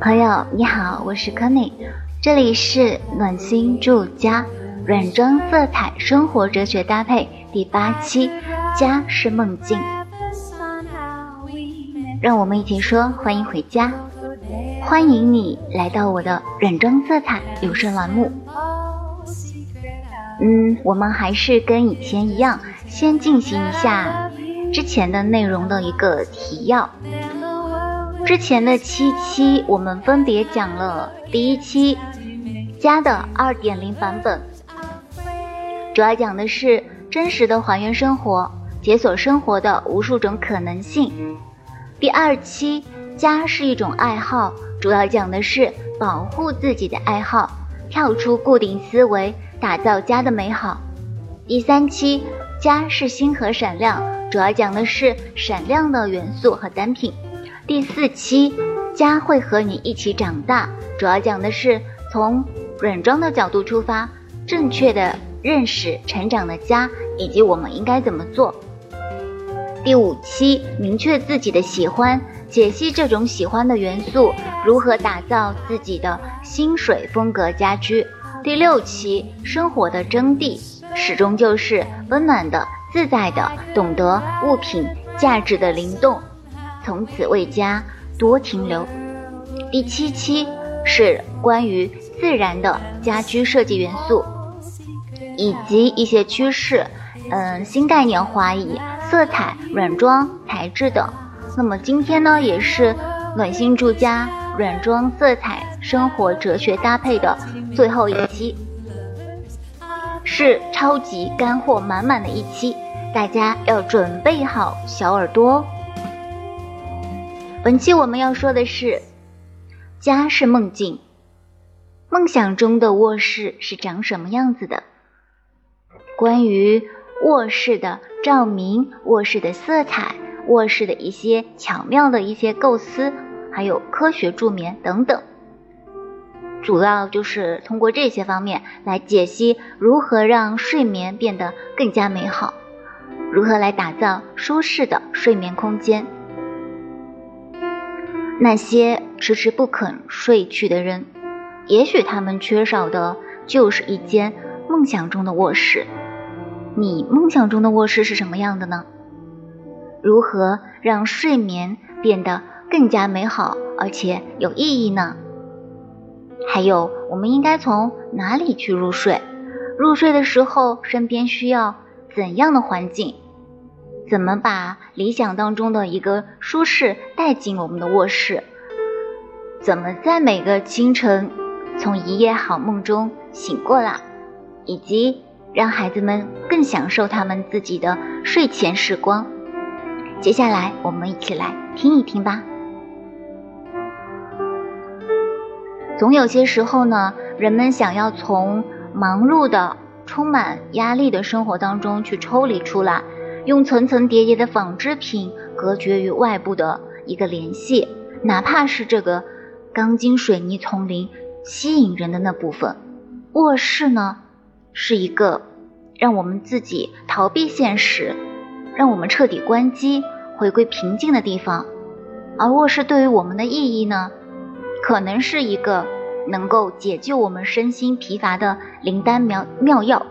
朋友你好，我是 Conny，这里是暖心住家软装色彩生活哲学搭配第八期，家是梦境，让我们一起说欢迎回家，欢迎你来到我的软装色彩有声栏目。嗯，我们还是跟以前一样，先进行一下之前的内容的一个提要。之前的七期，我们分别讲了第一期家的二点零版本，主要讲的是真实的还原生活，解锁生活的无数种可能性。第二期家是一种爱好，主要讲的是保护自己的爱好，跳出固定思维，打造家的美好。第三期家是星河闪亮，主要讲的是闪亮的元素和单品。第四期，家会和你一起长大，主要讲的是从软装的角度出发，正确的认识成长的家以及我们应该怎么做。第五期，明确自己的喜欢，解析这种喜欢的元素，如何打造自己的心水风格家居。第六期，生活的真谛，始终就是温暖的、自在的，懂得物品价值的灵动。从此为家多停留。第七期是关于自然的家居设计元素，以及一些趋势，嗯，新概念花艺、色彩、软装、材质等。那么今天呢，也是暖心住家软装色彩生活哲学搭配的最后一期，是超级干货满满的一期，大家要准备好小耳朵哦。本期我们要说的是，家是梦境，梦想中的卧室是长什么样子的？关于卧室的照明、卧室的色彩、卧室的一些巧妙的一些构思，还有科学助眠等等，主要就是通过这些方面来解析如何让睡眠变得更加美好，如何来打造舒适的睡眠空间。那些迟迟不肯睡去的人，也许他们缺少的就是一间梦想中的卧室。你梦想中的卧室是什么样的呢？如何让睡眠变得更加美好而且有意义呢？还有，我们应该从哪里去入睡？入睡的时候，身边需要怎样的环境？怎么把理想当中的一个舒适带进我们的卧室？怎么在每个清晨从一夜好梦中醒过来？以及让孩子们更享受他们自己的睡前时光？接下来我们一起来听一听吧。总有些时候呢，人们想要从忙碌的、充满压力的生活当中去抽离出来。用层层叠叠的纺织品隔绝于外部的一个联系，哪怕是这个钢筋水泥丛林吸引人的那部分。卧室呢，是一个让我们自己逃避现实，让我们彻底关机、回归平静的地方。而卧室对于我们的意义呢，可能是一个能够解救我们身心疲乏的灵丹妙妙药，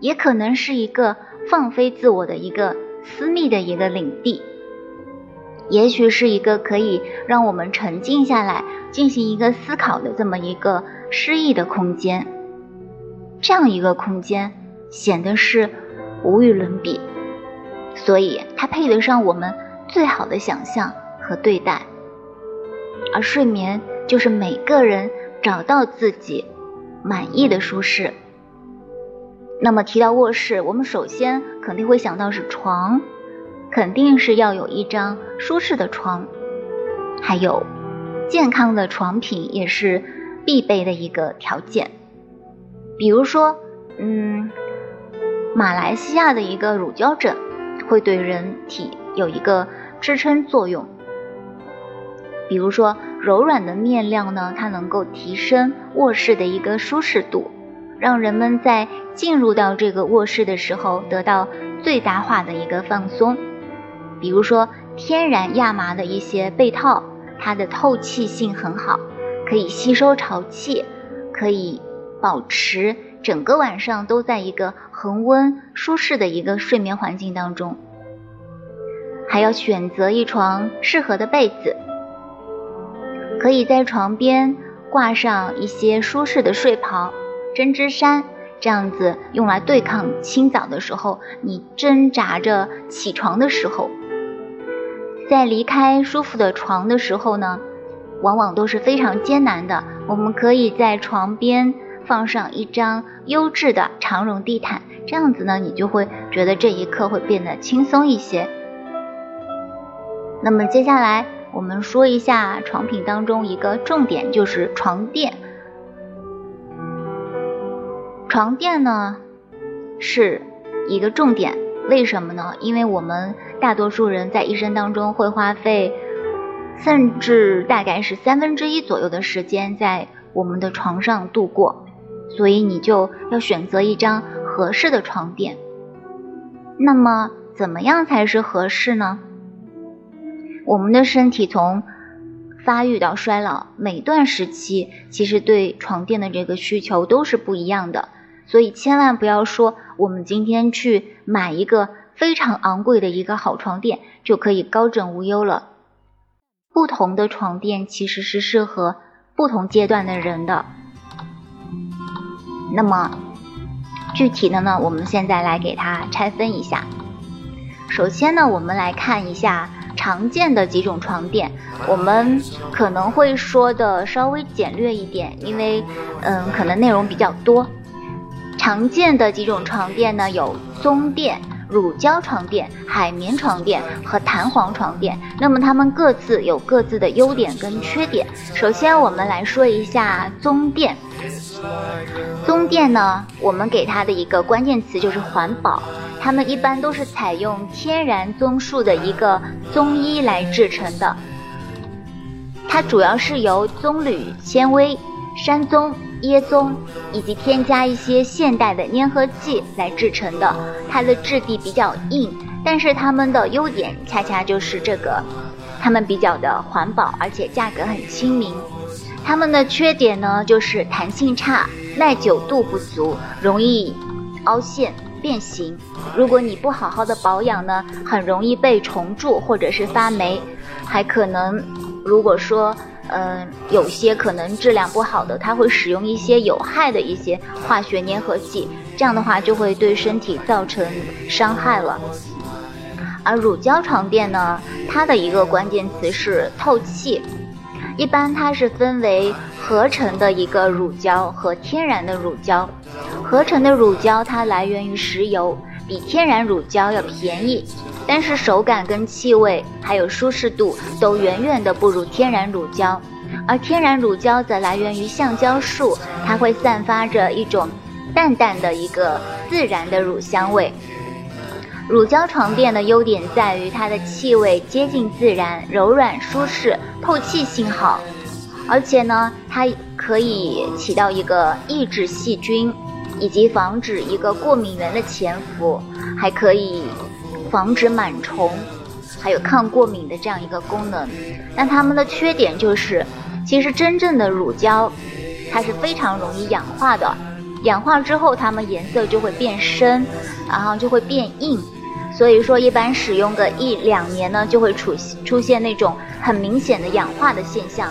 也可能是一个。放飞自我的一个私密的一个领地，也许是一个可以让我们沉静下来进行一个思考的这么一个诗意的空间。这样一个空间显得是无与伦比，所以它配得上我们最好的想象和对待。而睡眠就是每个人找到自己满意的舒适。那么提到卧室，我们首先肯定会想到是床，肯定是要有一张舒适的床，还有健康的床品也是必备的一个条件。比如说，嗯，马来西亚的一个乳胶枕会对人体有一个支撑作用。比如说，柔软的面料呢，它能够提升卧室的一个舒适度。让人们在进入到这个卧室的时候得到最大化的一个放松，比如说天然亚麻的一些被套，它的透气性很好，可以吸收潮气，可以保持整个晚上都在一个恒温舒适的一个睡眠环境当中。还要选择一床适合的被子，可以在床边挂上一些舒适的睡袍、针织衫，这样子用来对抗清早的时候你挣扎着起床的时候。在离开舒服的床的时候呢，往往都是非常艰难的。我们可以在床边放上一张优质的长绒地毯，这样子呢，你就会觉得这一刻会变得轻松一些。那么接下来我们说一下床品当中一个重点，就是床垫。床垫呢是一个重点，为什么呢？因为我们大多数人在一生当中会花费，甚至大概是三分之一左右的时间在我们的床上度过，所以你就要选择一张合适的床垫。那么怎么样才是合适呢？我们的身体从发育到衰老，每段时期其实对床垫的这个需求都是不一样的，所以千万不要说我们今天去买一个非常昂贵的一个好床垫就可以高枕无忧了。不同的床垫其实是适合不同阶段的人的。那么具体的呢，我们现在来给它拆分一下。首先呢，我们来看一下。常见的几种床垫，我们可能会说的稍微简略一点，因为嗯，可能内容比较多。常见的几种床垫呢，有棕垫、乳胶床垫、海绵床垫和弹簧床垫。那么它们各自有各自的优点跟缺点。首先，我们来说一下棕垫。棕垫呢，我们给它的一个关键词就是环保。它们一般都是采用天然棕树的一个棕衣来制成的，它主要是由棕榈纤维、山棕、椰棕以及添加一些现代的粘合剂来制成的。它的质地比较硬，但是它们的优点恰恰就是这个，它们比较的环保，而且价格很亲民。它们的缺点呢，就是弹性差、耐久度不足、容易凹陷。变形，如果你不好好的保养呢，很容易被虫蛀或者是发霉，还可能，如果说，嗯，有些可能质量不好的，它会使用一些有害的一些化学粘合剂，这样的话就会对身体造成伤害了。而乳胶床垫呢，它的一个关键词是透气，一般它是分为合成的一个乳胶和天然的乳胶。合成的乳胶它来源于石油，比天然乳胶要便宜，但是手感跟气味还有舒适度都远远的不如天然乳胶。而天然乳胶则来源于橡胶树，它会散发着一种淡淡的一个自然的乳香味。乳胶床垫的优点在于它的气味接近自然，柔软舒适，透气性好，而且呢，它可以起到一个抑制细菌。以及防止一个过敏源的潜伏，还可以防止螨虫，还有抗过敏的这样一个功能。但它们的缺点就是，其实真正的乳胶，它是非常容易氧化的，氧化之后它们颜色就会变深，然后就会变硬。所以说，一般使用个一两年呢，就会出出现那种很明显的氧化的现象，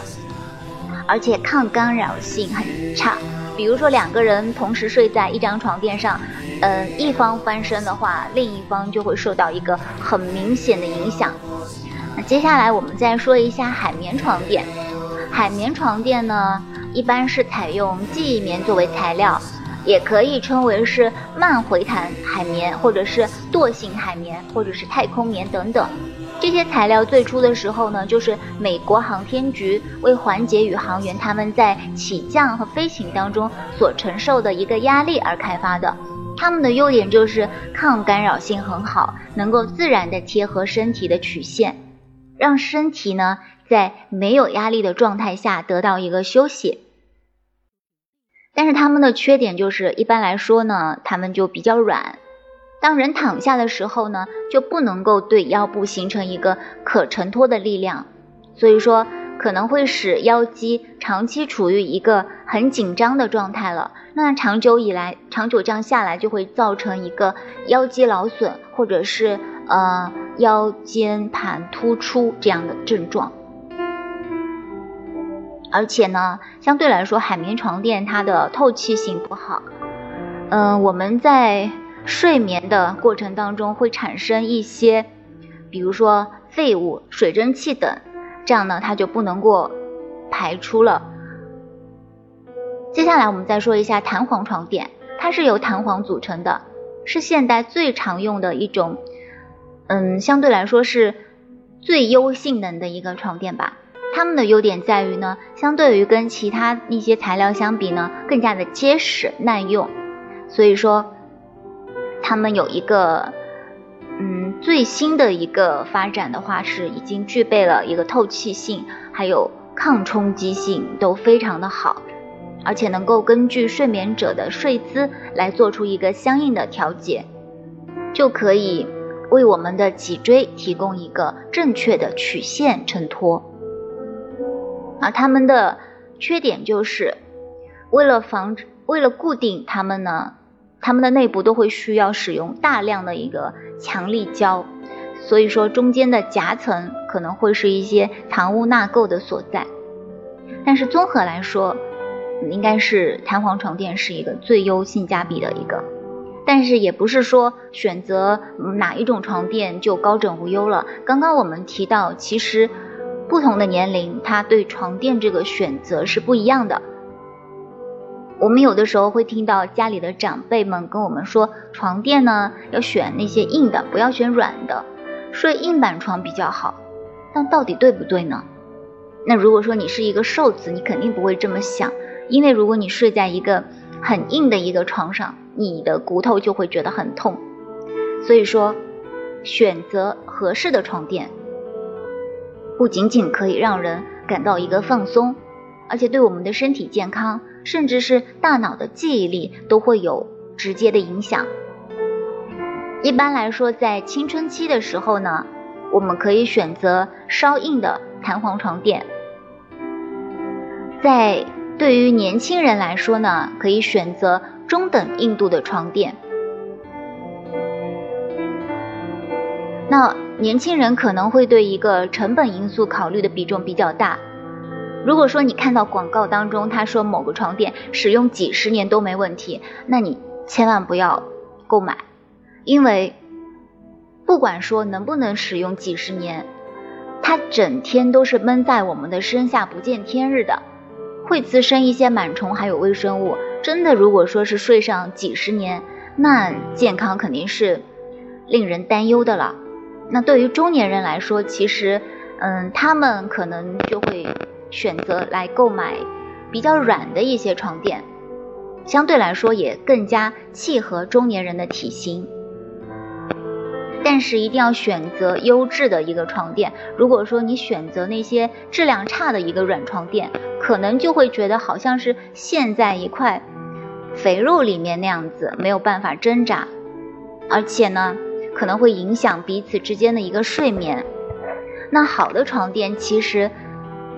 而且抗干扰性很差。比如说两个人同时睡在一张床垫上，嗯，一方翻身的话，另一方就会受到一个很明显的影响。那接下来我们再说一下海绵床垫。海绵床垫呢，一般是采用记忆棉作为材料，也可以称为是慢回弹海绵，或者是惰性海绵，或者是太空棉等等。这些材料最初的时候呢，就是美国航天局为缓解宇航员他们在起降和飞行当中所承受的一个压力而开发的。它们的优点就是抗干扰性很好，能够自然的贴合身体的曲线，让身体呢在没有压力的状态下得到一个休息。但是它们的缺点就是，一般来说呢，它们就比较软。当人躺下的时候呢，就不能够对腰部形成一个可承托的力量，所以说可能会使腰肌长期处于一个很紧张的状态了。那长久以来，长久这样下来，就会造成一个腰肌劳损，或者是呃腰间盘突出这样的症状。而且呢，相对来说，海绵床垫它的透气性不好。嗯，我们在睡眠的过程当中会产生一些，比如说废物、水蒸气等，这样呢，它就不能够排出了。接下来我们再说一下弹簧床垫，它是由弹簧组成的，是现代最常用的一种，嗯，相对来说是最优性能的一个床垫吧。它们的优点在于呢，相对于跟其他一些材料相比呢，更加的结实耐用。所以说，他们有一个，嗯，最新的一个发展的话是已经具备了一个透气性，还有抗冲击性都非常的好，而且能够根据睡眠者的睡姿来做出一个相应的调节，就可以为我们的脊椎提供一个正确的曲线衬托。而它们的缺点就是，为了防止，为了固定它们呢。它们的内部都会需要使用大量的一个强力胶，所以说中间的夹层可能会是一些藏污纳垢的所在。但是综合来说，应该是弹簧床垫是一个最优性价比的一个。但是也不是说选择哪一种床垫就高枕无忧了。刚刚我们提到，其实不同的年龄，它对床垫这个选择是不一样的。我们有的时候会听到家里的长辈们跟我们说，床垫呢要选那些硬的，不要选软的，睡硬板床比较好。但到底对不对呢？那如果说你是一个瘦子，你肯定不会这么想，因为如果你睡在一个很硬的一个床上，你的骨头就会觉得很痛。所以说，选择合适的床垫，不仅仅可以让人感到一个放松，而且对我们的身体健康。甚至是大脑的记忆力都会有直接的影响。一般来说，在青春期的时候呢，我们可以选择稍硬的弹簧床垫；在对于年轻人来说呢，可以选择中等硬度的床垫。那年轻人可能会对一个成本因素考虑的比重比较大。如果说你看到广告当中他说某个床垫使用几十年都没问题，那你千万不要购买，因为不管说能不能使用几十年，它整天都是闷在我们的身下不见天日的，会滋生一些螨虫还有微生物。真的如果说是睡上几十年，那健康肯定是令人担忧的了。那对于中年人来说，其实嗯，他们可能就会。选择来购买比较软的一些床垫，相对来说也更加契合中年人的体型。但是一定要选择优质的一个床垫。如果说你选择那些质量差的一个软床垫，可能就会觉得好像是陷在一块肥肉里面那样子，没有办法挣扎，而且呢，可能会影响彼此之间的一个睡眠。那好的床垫其实。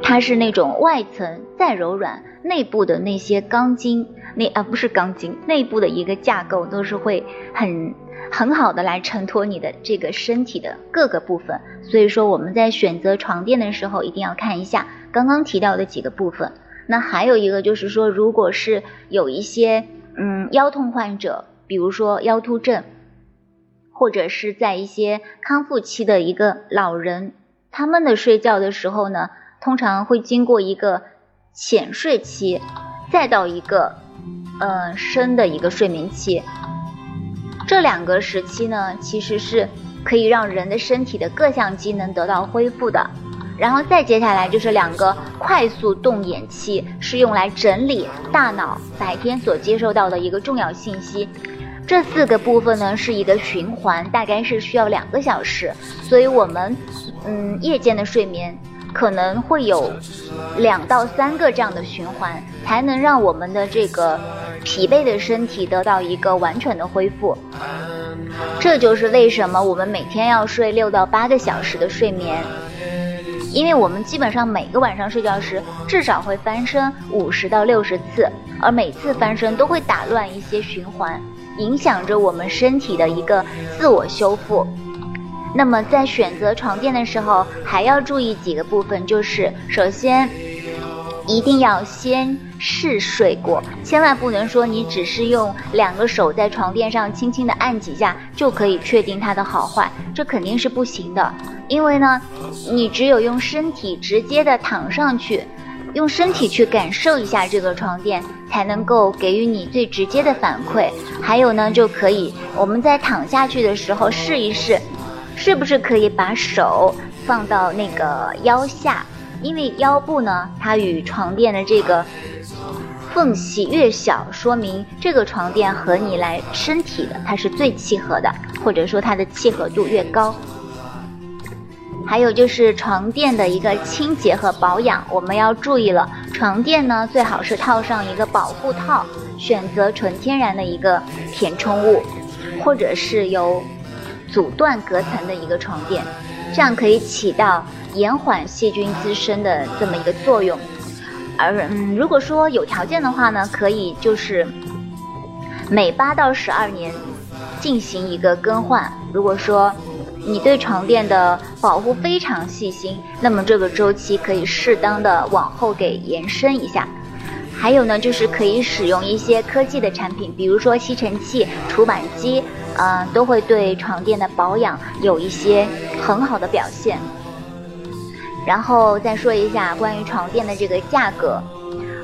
它是那种外层再柔软，内部的那些钢筋，那啊不是钢筋，内部的一个架构都是会很很好的来承托你的这个身体的各个部分。所以说我们在选择床垫的时候，一定要看一下刚刚提到的几个部分。那还有一个就是说，如果是有一些嗯腰痛患者，比如说腰突症，或者是在一些康复期的一个老人，他们的睡觉的时候呢。通常会经过一个浅睡期，再到一个呃深的一个睡眠期。这两个时期呢，其实是可以让人的身体的各项机能得到恢复的。然后再接下来就是两个快速动眼期，是用来整理大脑白天所接受到的一个重要信息。这四个部分呢是一个循环，大概是需要两个小时。所以我们嗯夜间的睡眠。可能会有两到三个这样的循环，才能让我们的这个疲惫的身体得到一个完全的恢复。这就是为什么我们每天要睡六到八个小时的睡眠。因为我们基本上每个晚上睡觉时至少会翻身五十到六十次，而每次翻身都会打乱一些循环，影响着我们身体的一个自我修复。那么在选择床垫的时候，还要注意几个部分，就是首先一定要先试睡过，千万不能说你只是用两个手在床垫上轻轻的按几下就可以确定它的好坏，这肯定是不行的。因为呢，你只有用身体直接的躺上去，用身体去感受一下这个床垫，才能够给予你最直接的反馈。还有呢，就可以我们在躺下去的时候试一试。是不是可以把手放到那个腰下？因为腰部呢，它与床垫的这个缝隙越小，说明这个床垫和你来身体的它是最契合的，或者说它的契合度越高。还有就是床垫的一个清洁和保养，我们要注意了。床垫呢，最好是套上一个保护套，选择纯天然的一个填充物，或者是由。阻断隔层的一个床垫，这样可以起到延缓细菌滋生的这么一个作用。而嗯，如果说有条件的话呢，可以就是每八到十二年进行一个更换。如果说你对床垫的保护非常细心，那么这个周期可以适当的往后给延伸一下。还有呢，就是可以使用一些科技的产品，比如说吸尘器、除螨机。嗯，都会对床垫的保养有一些很好的表现。然后再说一下关于床垫的这个价格。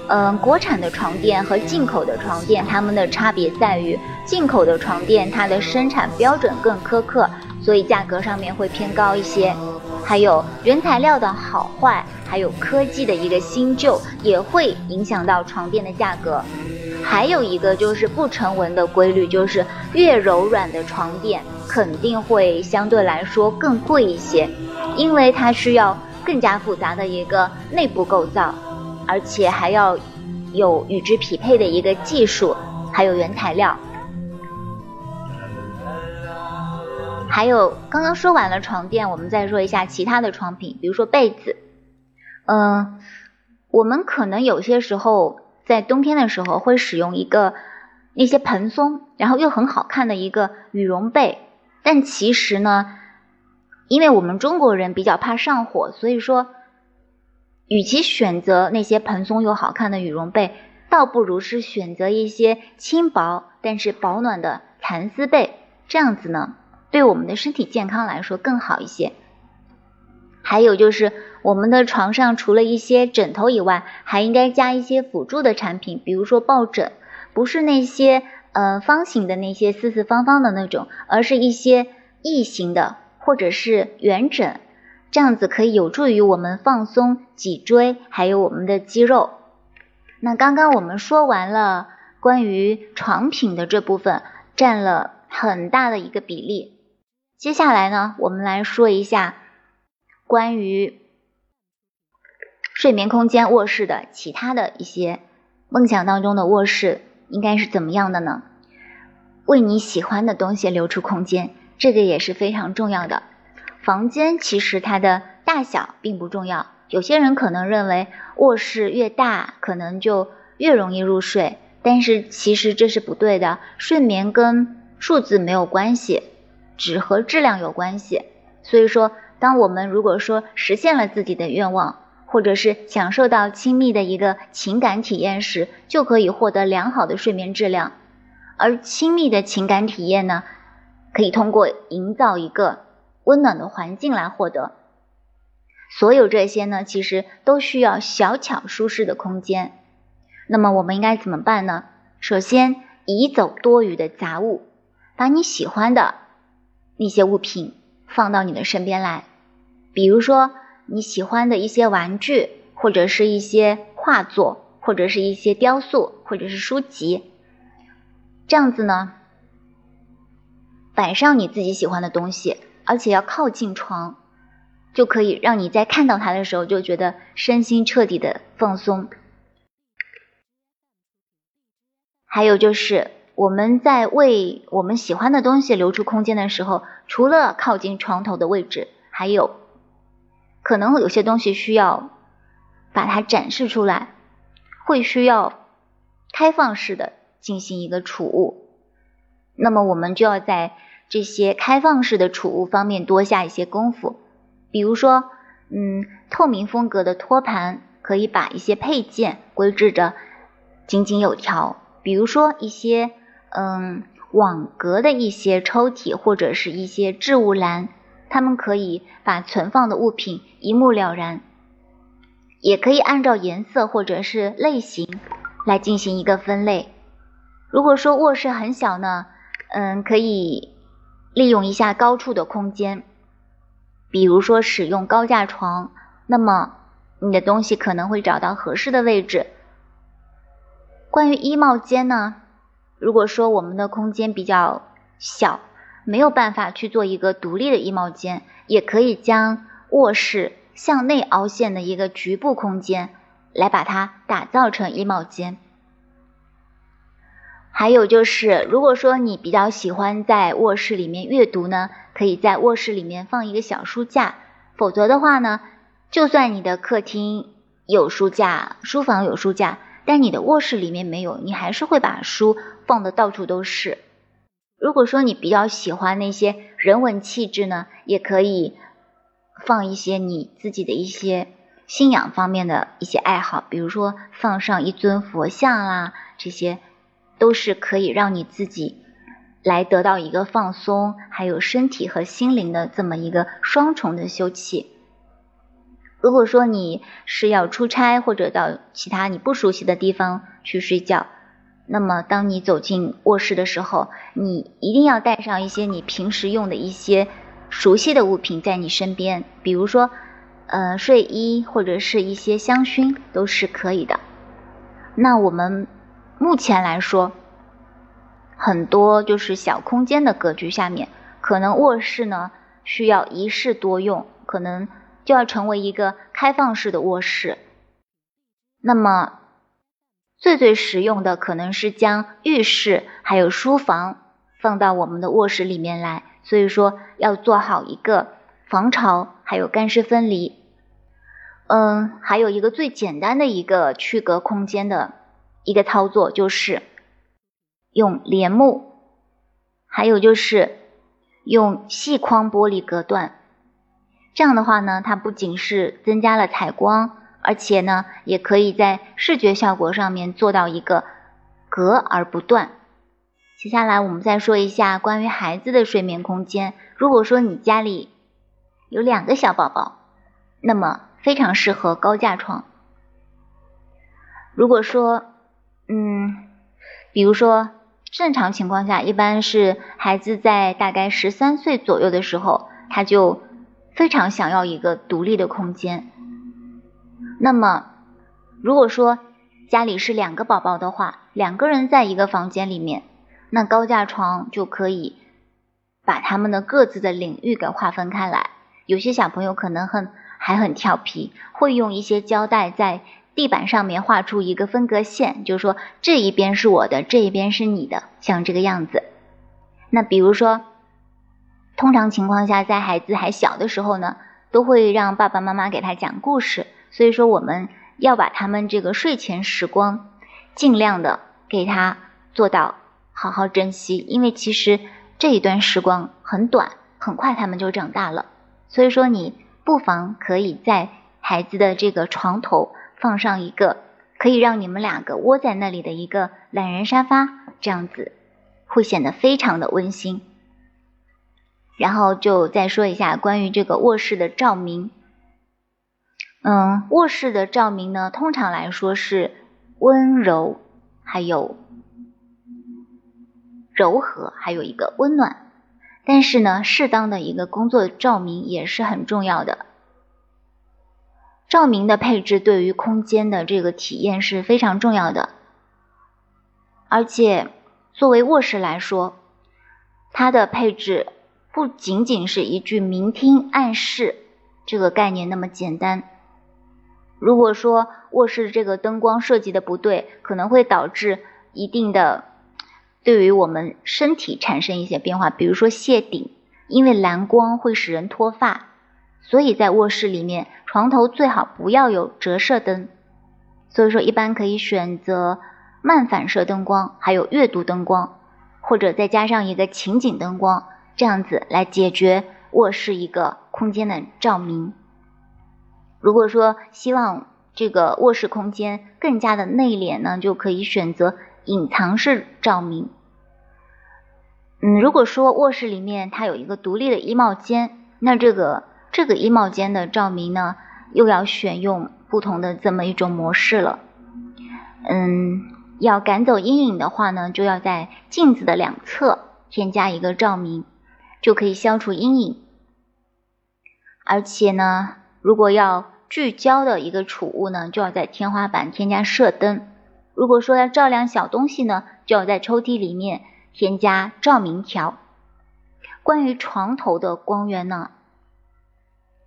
嗯，国产的床垫和进口的床垫，它们的差别在于，进口的床垫它的生产标准更苛刻，所以价格上面会偏高一些。还有原材料的好坏，还有科技的一个新旧，也会影响到床垫的价格。还有一个就是不成文的规律，就是越柔软的床垫肯定会相对来说更贵一些，因为它需要更加复杂的一个内部构造，而且还要有与之匹配的一个技术，还有原材料。还有刚刚说完了床垫，我们再说一下其他的床品，比如说被子。嗯，我们可能有些时候在冬天的时候会使用一个那些蓬松，然后又很好看的一个羽绒被，但其实呢，因为我们中国人比较怕上火，所以说，与其选择那些蓬松又好看的羽绒被，倒不如是选择一些轻薄但是保暖的蚕丝被，这样子呢。对我们的身体健康来说更好一些。还有就是，我们的床上除了一些枕头以外，还应该加一些辅助的产品，比如说抱枕，不是那些呃方形的那些四四方方的那种，而是一些异形的或者是圆枕，这样子可以有助于我们放松脊椎还有我们的肌肉。那刚刚我们说完了关于床品的这部分，占了很大的一个比例。接下来呢，我们来说一下关于睡眠空间卧室的其他的一些梦想当中的卧室应该是怎么样的呢？为你喜欢的东西留出空间，这个也是非常重要的。房间其实它的大小并不重要，有些人可能认为卧室越大可能就越容易入睡，但是其实这是不对的。睡眠跟数字没有关系。只和质量有关系，所以说，当我们如果说实现了自己的愿望，或者是享受到亲密的一个情感体验时，就可以获得良好的睡眠质量。而亲密的情感体验呢，可以通过营造一个温暖的环境来获得。所有这些呢，其实都需要小巧舒适的空间。那么我们应该怎么办呢？首先，移走多余的杂物，把你喜欢的。那些物品放到你的身边来，比如说你喜欢的一些玩具，或者是一些画作，或者是一些雕塑，或者是书籍，这样子呢，摆上你自己喜欢的东西，而且要靠近床，就可以让你在看到它的时候就觉得身心彻底的放松。还有就是。我们在为我们喜欢的东西留出空间的时候，除了靠近床头的位置，还有可能有些东西需要把它展示出来，会需要开放式的进行一个储物。那么我们就要在这些开放式的储物方面多下一些功夫，比如说，嗯，透明风格的托盘可以把一些配件规制的井井有条，比如说一些嗯网格的一些抽屉或者是一些置物篮，它们可以把存放的物品一目了然，也可以按照颜色或者是类型来进行一个分类。如果说卧室很小呢？嗯，可以利用一下高处的空间，比如说使用高架床，那么你的东西可能会找到合适的位置。关于衣帽间呢，如果说我们的空间比较小，没有办法去做一个独立的衣帽间，也可以将卧室向内凹陷的一个局部空间来把它打造成衣帽间。还有就是，如果说你比较喜欢在卧室里面阅读呢，可以在卧室里面放一个小书架。否则的话呢，就算你的客厅有书架，书房有书架，但你的卧室里面没有，你还是会把书放的到处都是。如果说你比较喜欢那些人文气质呢，也可以放一些你自己的一些信仰方面的一些爱好，比如说放上一尊佛像啦，这些。都是可以让你自己来得到一个放松，还有身体和心灵的这么一个双重的休憩。如果说你是要出差或者到其他你不熟悉的地方去睡觉，那么当你走进卧室的时候，你一定要带上一些你平时用的一些熟悉的物品在你身边，比如说呃睡衣或者是一些香薰都是可以的。那我们。目前来说，很多就是小空间的格局下面，可能卧室呢需要一室多用，可能就要成为一个开放式的卧室。那么最最实用的可能是将浴室还有书房放到我们的卧室里面来，所以说要做好一个防潮还有干湿分离。嗯，还有一个最简单的一个区隔空间的。一个操作就是用帘幕，还有就是用细框玻璃隔断。这样的话呢，它不仅是增加了采光，而且呢，也可以在视觉效果上面做到一个隔而不断。接下来我们再说一下关于孩子的睡眠空间。如果说你家里有两个小宝宝，那么非常适合高架床。如果说嗯，比如说正常情况下，一般是孩子在大概十三岁左右的时候，他就非常想要一个独立的空间。那么，如果说家里是两个宝宝的话，两个人在一个房间里面，那高架床就可以把他们的各自的领域给划分开来。有些小朋友可能很还很调皮，会用一些胶带在。地板上面画出一个分隔线，就是说这一边是我的，这一边是你的，像这个样子。那比如说，通常情况下，在孩子还小的时候呢，都会让爸爸妈妈给他讲故事。所以说，我们要把他们这个睡前时光尽量的给他做到好好珍惜，因为其实这一段时光很短，很快他们就长大了。所以说，你不妨可以在孩子的这个床头。放上一个可以让你们两个窝在那里的一个懒人沙发，这样子会显得非常的温馨。然后就再说一下关于这个卧室的照明。嗯，卧室的照明呢，通常来说是温柔，还有柔和，还有一个温暖。但是呢，适当的一个工作照明也是很重要的。照明的配置对于空间的这个体验是非常重要的，而且作为卧室来说，它的配置不仅仅是一句明厅暗室这个概念那么简单。如果说卧室这个灯光设计的不对，可能会导致一定的对于我们身体产生一些变化，比如说谢顶，因为蓝光会使人脱发。所以在卧室里面，床头最好不要有折射灯。所以说，一般可以选择慢反射灯光，还有阅读灯光，或者再加上一个情景灯光，这样子来解决卧室一个空间的照明。如果说希望这个卧室空间更加的内敛呢，就可以选择隐藏式照明。嗯，如果说卧室里面它有一个独立的衣帽间，那这个这个衣帽间的照明呢，又要选用。不同的这么一种模式了，嗯，要赶走阴影的话呢，就要在镜子的两侧添加一个照明，就可以消除阴影。而且呢，如果要聚焦的一个储物呢，就要在天花板添加射灯。如果说要照亮小东西呢，就要在抽屉里面添加照明条。关于床头的光源呢，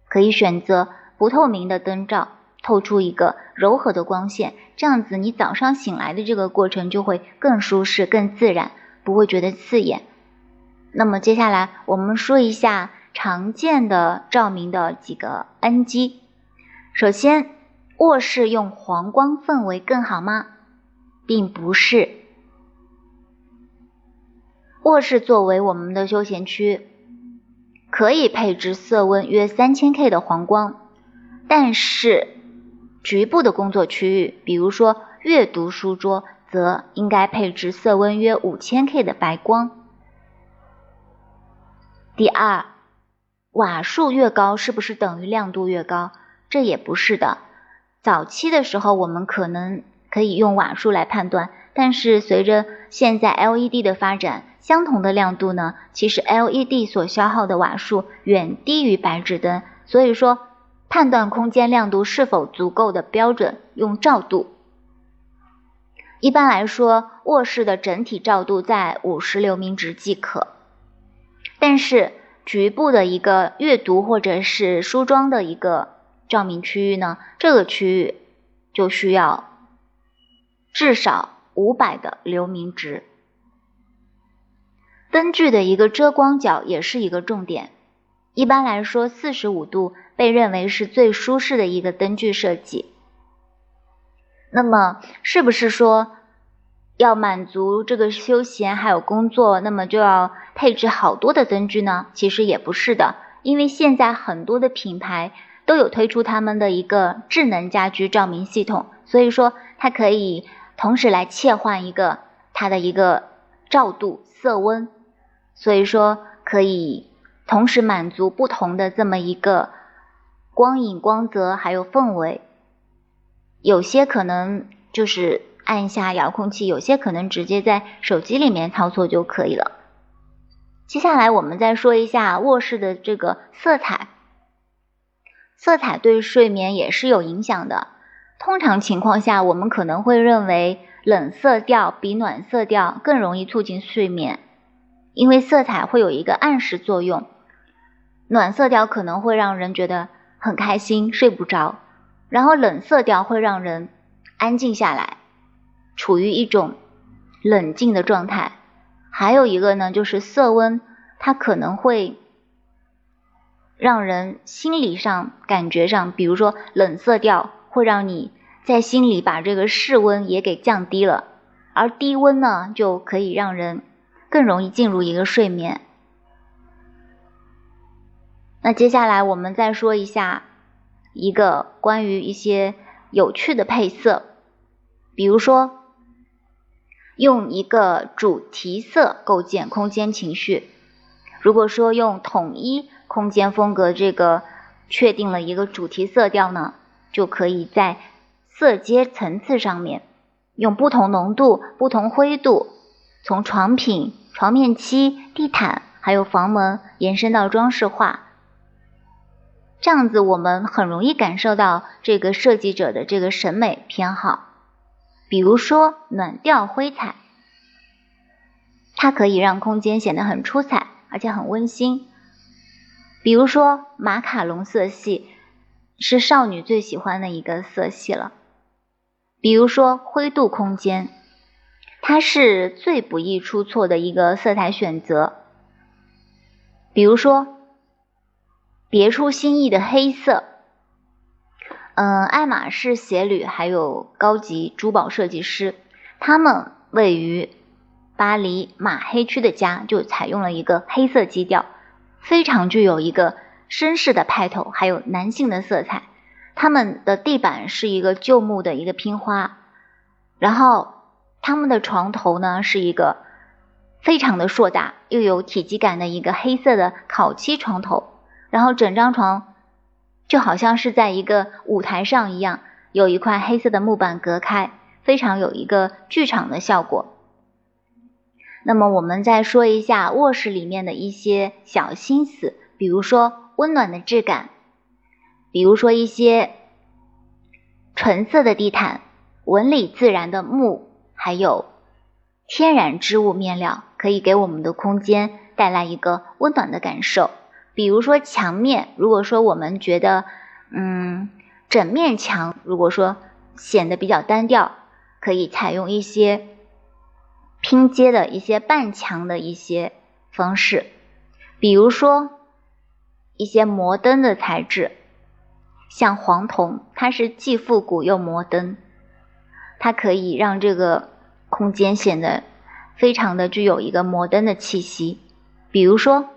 可以选择不透明的灯罩。透出一个柔和的光线，这样子你早上醒来的这个过程就会更舒适、更自然，不会觉得刺眼。那么接下来我们说一下常见的照明的几个 NG。首先，卧室用黄光氛围更好吗？并不是。卧室作为我们的休闲区，可以配置色温约三千 K 的黄光，但是。局部的工作区域，比如说阅读书桌，则应该配置色温约五千 K 的白光。第二，瓦数越高是不是等于亮度越高？这也不是的。早期的时候，我们可能可以用瓦数来判断，但是随着现在 LED 的发展，相同的亮度呢，其实 LED 所消耗的瓦数远低于白炽灯，所以说。判断空间亮度是否足够的标准用照度。一般来说，卧室的整体照度在五十流明值即可。但是局部的一个阅读或者是梳妆的一个照明区域呢，这个区域就需要至少五百的流明值。灯具的一个遮光角也是一个重点。一般来说，四十五度被认为是最舒适的一个灯具设计。那么，是不是说要满足这个休闲还有工作，那么就要配置好多的灯具呢？其实也不是的，因为现在很多的品牌都有推出他们的一个智能家居照明系统，所以说它可以同时来切换一个它的一个照度、色温，所以说可以。同时满足不同的这么一个光影、光泽还有氛围，有些可能就是按下遥控器，有些可能直接在手机里面操作就可以了。接下来我们再说一下卧室的这个色彩，色彩对睡眠也是有影响的。通常情况下，我们可能会认为冷色调比暖色调更容易促进睡眠，因为色彩会有一个暗示作用。暖色调可能会让人觉得很开心，睡不着；然后冷色调会让人安静下来，处于一种冷静的状态。还有一个呢，就是色温，它可能会让人心理上、感觉上，比如说冷色调会让你在心里把这个室温也给降低了，而低温呢，就可以让人更容易进入一个睡眠。那接下来我们再说一下一个关于一些有趣的配色，比如说用一个主题色构建空间情绪。如果说用统一空间风格这个确定了一个主题色调呢，就可以在色阶层次上面用不同浓度、不同灰度，从床品、床面漆、地毯还有房门延伸到装饰画。这样子，我们很容易感受到这个设计者的这个审美偏好。比如说暖调灰彩，它可以让空间显得很出彩，而且很温馨。比如说马卡龙色系，是少女最喜欢的一个色系了。比如说灰度空间，它是最不易出错的一个色彩选择。比如说。别出心意的黑色。嗯，爱马仕鞋履还有高级珠宝设计师，他们位于巴黎马黑区的家就采用了一个黑色基调，非常具有一个绅士的派头，还有男性的色彩。他们的地板是一个旧木的一个拼花，然后他们的床头呢是一个非常的硕大又有体积感的一个黑色的烤漆床头，然后整张床就好像是在一个舞台上一样，有一块黑色的木板隔开，非常有一个剧场的效果。那么我们再说一下卧室里面的一些小心思，比如说温暖的质感。比如说一些纯色的地毯、纹理自然的木，还有天然织物面料，可以给我们的空间带来一个温暖的感受。比如说墙面，如果说我们觉得，嗯，整面墙如果说显得比较单调，可以采用一些拼接的一些半墙的一些方式，比如说一些摩登的材质。像黄铜，它是既复古又摩登，它可以让这个空间显得非常的具有一个摩登的气息。比如说，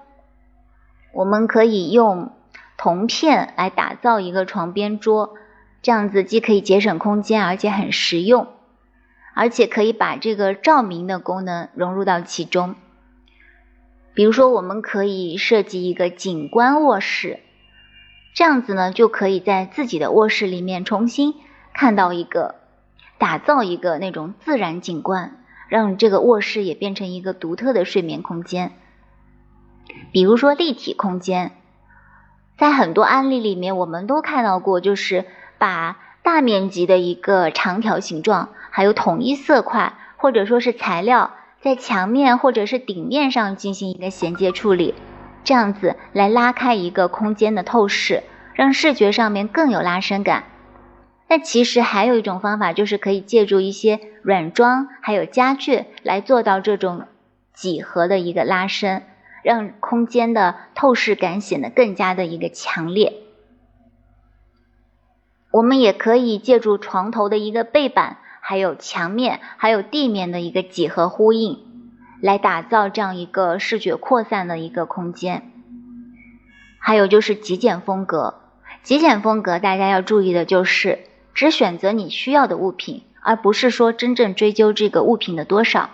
我们可以用铜片来打造一个床边桌，这样子既可以节省空间，而且很实用，而且可以把这个照明的功能融入到其中。比如说，我们可以设计一个景观卧室。这样子呢，就可以在自己的卧室里面重新看到一个，打造一个那种自然景观，让这个卧室也变成一个独特的睡眠空间。比如说立体空间，在很多案例里面，我们都看到过，就是把大面积的一个长条形状，还有统一色块或者说是材料，在墙面或者是顶面上进行一个衔接处理。这样子来拉开一个空间的透视，让视觉上面更有拉伸感。那其实还有一种方法，就是可以借助一些软装还有家具来做到这种几何的一个拉伸，让空间的透视感显得更加的一个强烈。我们也可以借助床头的一个背板，还有墙面，还有地面的一个几何呼应。来打造这样一个视觉扩散的一个空间，还有就是极简风格。极简风格大家要注意的就是只选择你需要的物品，而不是说真正追究这个物品的多少。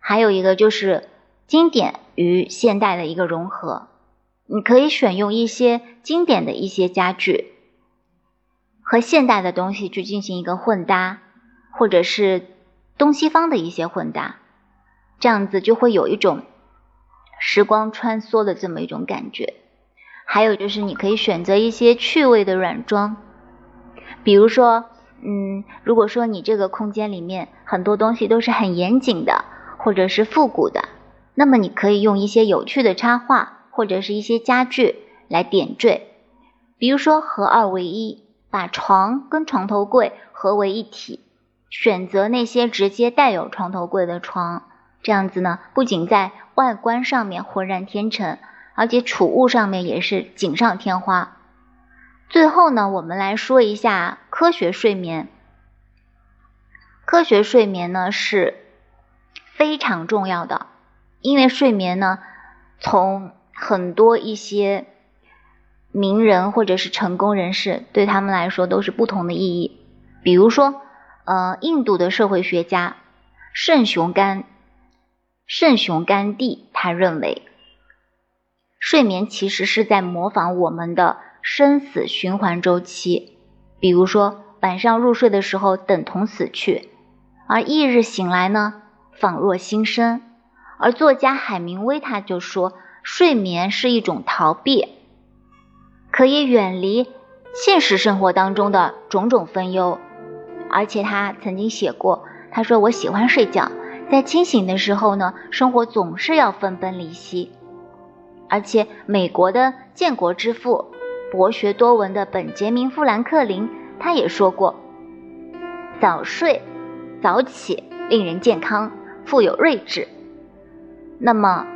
还有一个就是经典与现代的一个融合，你可以选用一些经典的一些家具和现代的东西去进行一个混搭，或者是东西方的一些混搭。这样子就会有一种时光穿梭的这么一种感觉。还有就是你可以选择一些趣味的软装，比如说，嗯，如果说你这个空间里面很多东西都是很严谨的，或者是复古的，那么你可以用一些有趣的插画或者是一些家具来点缀，比如说合二为一，把床跟床头柜合为一体，选择那些直接带有床头柜的床。这样子呢，不仅在外观上面浑然天成，而且储物上面也是锦上添花。最后呢，我们来说一下科学睡眠。科学睡眠呢是非常重要的，因为睡眠呢，从很多一些名人或者是成功人士对他们来说都是不同的意义。比如说，呃，印度的社会学家圣雄甘。圣雄甘地他认为，睡眠其实是在模仿我们的生死循环周期。比如说，晚上入睡的时候等同死去，而翌日醒来呢，仿若新生。而作家海明威他就说，睡眠是一种逃避，可以远离现实生活当中的种种纷忧。而且他曾经写过，他说：“我喜欢睡觉。”在清醒的时候呢，生活总是要分崩离析，而且美国的建国之父、博学多闻的本杰明·富兰克林，他也说过：“早睡早起令人健康，富有睿智。”那么，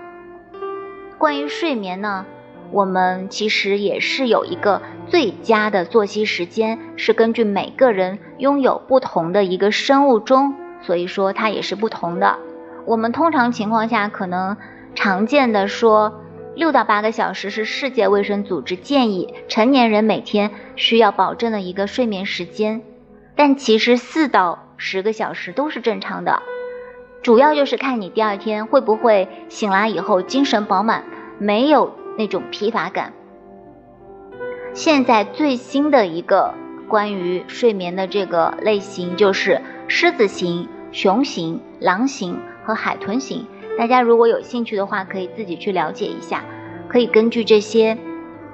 关于睡眠呢，我们其实也是有一个最佳的作息时间，是根据每个人拥有不同的一个生物钟，所以说它也是不同的。我们通常情况下可能常见的说，六到八个小时是世界卫生组织建议成年人每天需要保证的一个睡眠时间，但其实四到十个小时都是正常的，主要就是看你第二天会不会醒来以后精神饱满，没有。那种疲乏感。现在最新的一个关于睡眠的这个类型就是狮子型、熊型、狼型和海豚型。大家如果有兴趣的话，可以自己去了解一下，可以根据这些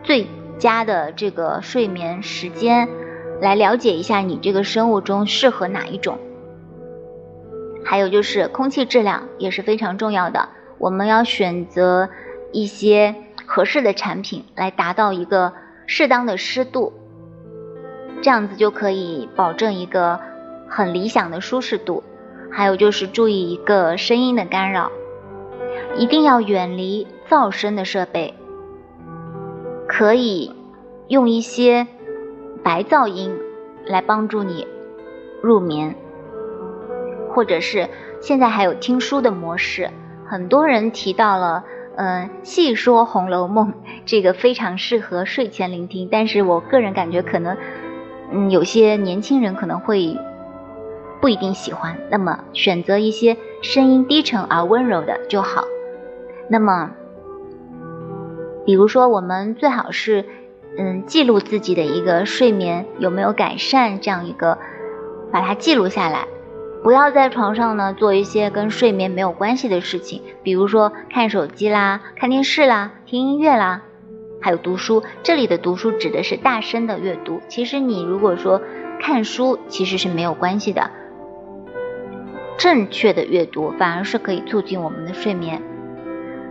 最佳的这个睡眠时间来了解一下你这个生物钟适合哪一种。还有就是空气质量也是非常重要的，我们要选择一些。合适的产品来达到一个适当的湿度，这样子就可以保证一个很理想的舒适度。还有就是注意一个声音的干扰，一定要远离噪声的设备，可以用一些白噪音来帮助你入眠，或者是现在还有听书的模式，很多人提到了。嗯，细说《红楼梦》这个非常适合睡前聆听，但是我个人感觉可能，嗯，有些年轻人可能会不一定喜欢。那么选择一些声音低沉而温柔的就好。那么，比如说我们最好是，嗯，记录自己的一个睡眠有没有改善，这样一个把它记录下来。不要在床上呢做一些跟睡眠没有关系的事情，比如说看手机啦、看电视啦、听音乐啦，还有读书。这里的读书指的是大声的阅读。其实你如果说看书，其实是没有关系的。正确的阅读反而是可以促进我们的睡眠。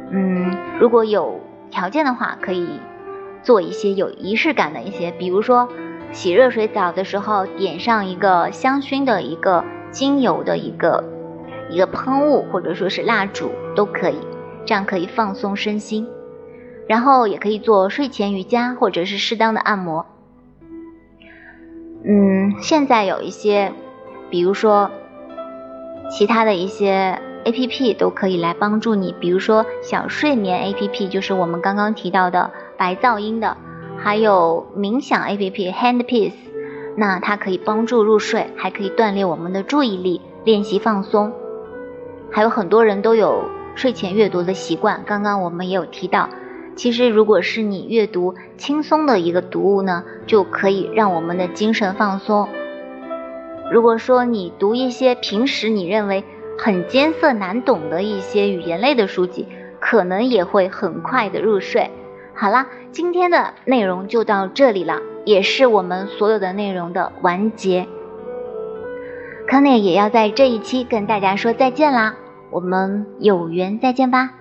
嗯，如果有条件的话，可以做一些有仪式感的一些，比如说洗热水澡的时候点上一个香薰的一个。精油的一个一个喷雾，或者说是蜡烛都可以，这样可以放松身心。然后也可以做睡前瑜伽，或者是适当的按摩。嗯，现在有一些，比如说其他的一些 A P P 都可以来帮助你，比如说小睡眠 A P P，就是我们刚刚提到的白噪音的，还有冥想 A P P Handpiece。那它可以帮助入睡，还可以锻炼我们的注意力，练习放松。还有很多人都有睡前阅读的习惯，刚刚我们也有提到。其实，如果是你阅读轻松的一个读物呢，就可以让我们的精神放松。如果说你读一些平时你认为很艰涩难懂的一些语言类的书籍，可能也会很快的入睡。好啦，今天的内容就到这里了。也是我们所有的内容的完结。康内也要在这一期跟大家说再见啦，我们有缘再见吧。